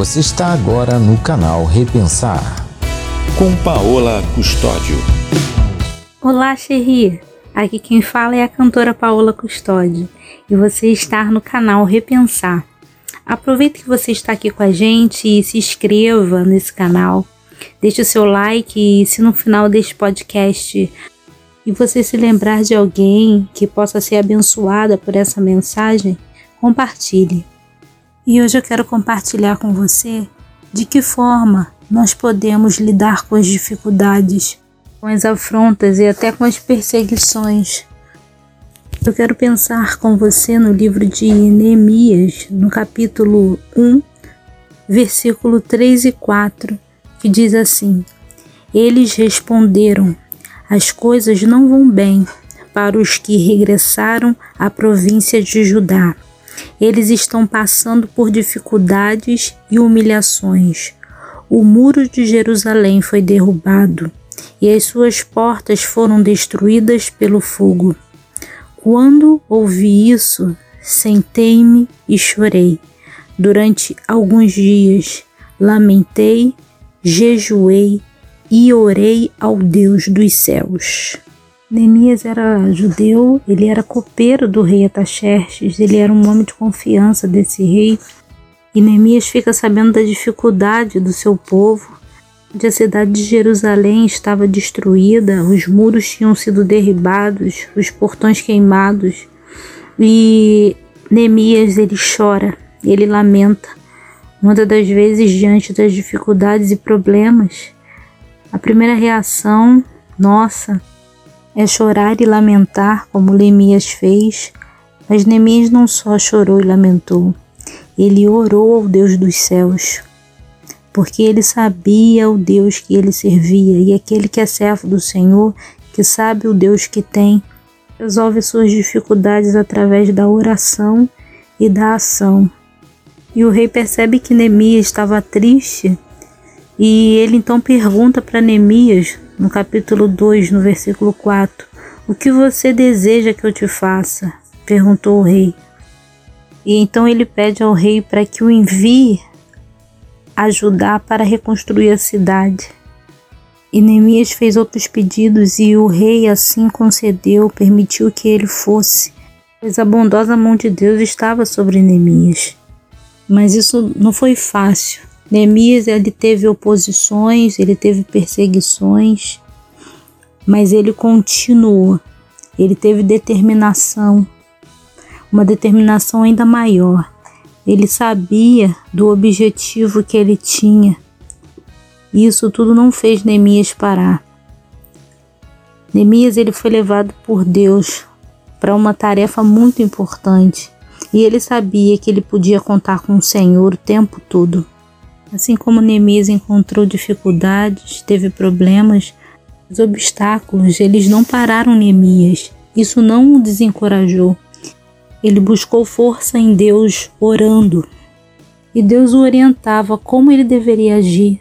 Você está agora no canal Repensar com Paola Custódio. Olá, Xerri! Aqui quem fala é a cantora Paola Custódio e você está no canal Repensar. Aproveita que você está aqui com a gente e se inscreva nesse canal. Deixe o seu like e se no final deste podcast e você se lembrar de alguém que possa ser abençoada por essa mensagem, compartilhe. E hoje eu quero compartilhar com você de que forma nós podemos lidar com as dificuldades, com as afrontas e até com as perseguições. Eu quero pensar com você no livro de Neemias, no capítulo 1, versículo 3 e 4, que diz assim: Eles responderam: As coisas não vão bem para os que regressaram à província de Judá. Eles estão passando por dificuldades e humilhações. O muro de Jerusalém foi derrubado e as suas portas foram destruídas pelo fogo. Quando ouvi isso, sentei-me e chorei. Durante alguns dias, lamentei, jejuei e orei ao Deus dos céus. Neemias era judeu, ele era copeiro do rei Ataxerxes, ele era um homem de confiança desse rei. E Neemias fica sabendo da dificuldade do seu povo, onde a cidade de Jerusalém estava destruída, os muros tinham sido derribados, os portões queimados. E Neemias ele chora, ele lamenta. Muitas das vezes diante das dificuldades e problemas, a primeira reação nossa é chorar e lamentar, como Neemias fez, mas Neemias não só chorou e lamentou, ele orou ao Deus dos céus, porque ele sabia o Deus que ele servia, e aquele que é servo do Senhor, que sabe o Deus que tem, resolve suas dificuldades através da oração e da ação. E o rei percebe que Neemias estava triste, e ele então pergunta para Neemias no capítulo 2, no versículo 4. O que você deseja que eu te faça? perguntou o rei. E então ele pede ao rei para que o envie ajudar para reconstruir a cidade. E Neemias fez outros pedidos e o rei assim concedeu, permitiu que ele fosse, pois a bondosa mão de Deus estava sobre Neemias. Mas isso não foi fácil. Neemias ele teve oposições, ele teve perseguições, mas ele continuou. Ele teve determinação, uma determinação ainda maior. Ele sabia do objetivo que ele tinha. Isso tudo não fez Neemias parar. Neemias ele foi levado por Deus para uma tarefa muito importante. E ele sabia que ele podia contar com o Senhor o tempo todo. Assim como Neemias encontrou dificuldades, teve problemas, os obstáculos, eles não pararam Neemias. Isso não o desencorajou. Ele buscou força em Deus orando. E Deus o orientava como ele deveria agir.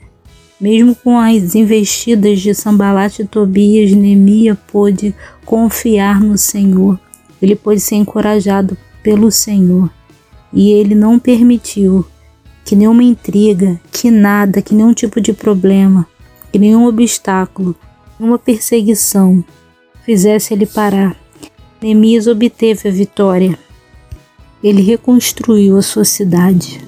Mesmo com as investidas de Sambalat e Tobias, Neemias pôde confiar no Senhor. Ele pôde ser encorajado pelo Senhor. E ele não permitiu que nenhuma intriga, que nada, que nenhum tipo de problema, que nenhum obstáculo, nenhuma perseguição fizesse ele parar. Neemias obteve a vitória. Ele reconstruiu a sua cidade.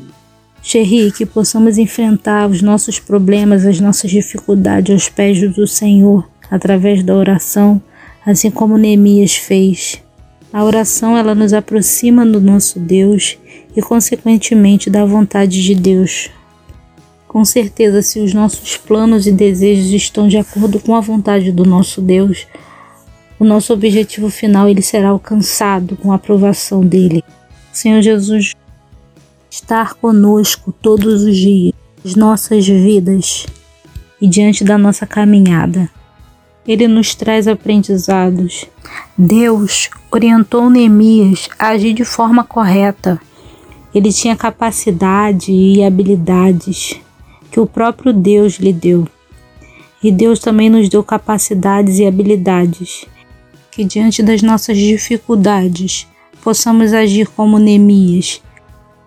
Xerri, que possamos enfrentar os nossos problemas, as nossas dificuldades aos pés do Senhor, através da oração, assim como Neemias fez. A oração ela nos aproxima do nosso Deus e, consequentemente, da vontade de Deus. Com certeza, se os nossos planos e desejos estão de acordo com a vontade do nosso Deus, o nosso objetivo final ele será alcançado com a aprovação dele. Senhor Jesus, estar conosco todos os dias, as nossas vidas e diante da nossa caminhada. Ele nos traz aprendizados. Deus orientou Neemias a agir de forma correta ele tinha capacidade e habilidades que o próprio Deus lhe deu. E Deus também nos deu capacidades e habilidades que, diante das nossas dificuldades, possamos agir como Neemias,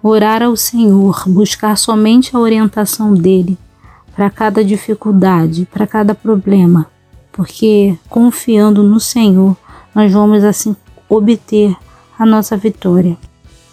Orar ao Senhor, buscar somente a orientação dele para cada dificuldade, para cada problema, porque confiando no Senhor, nós vamos assim obter a nossa vitória.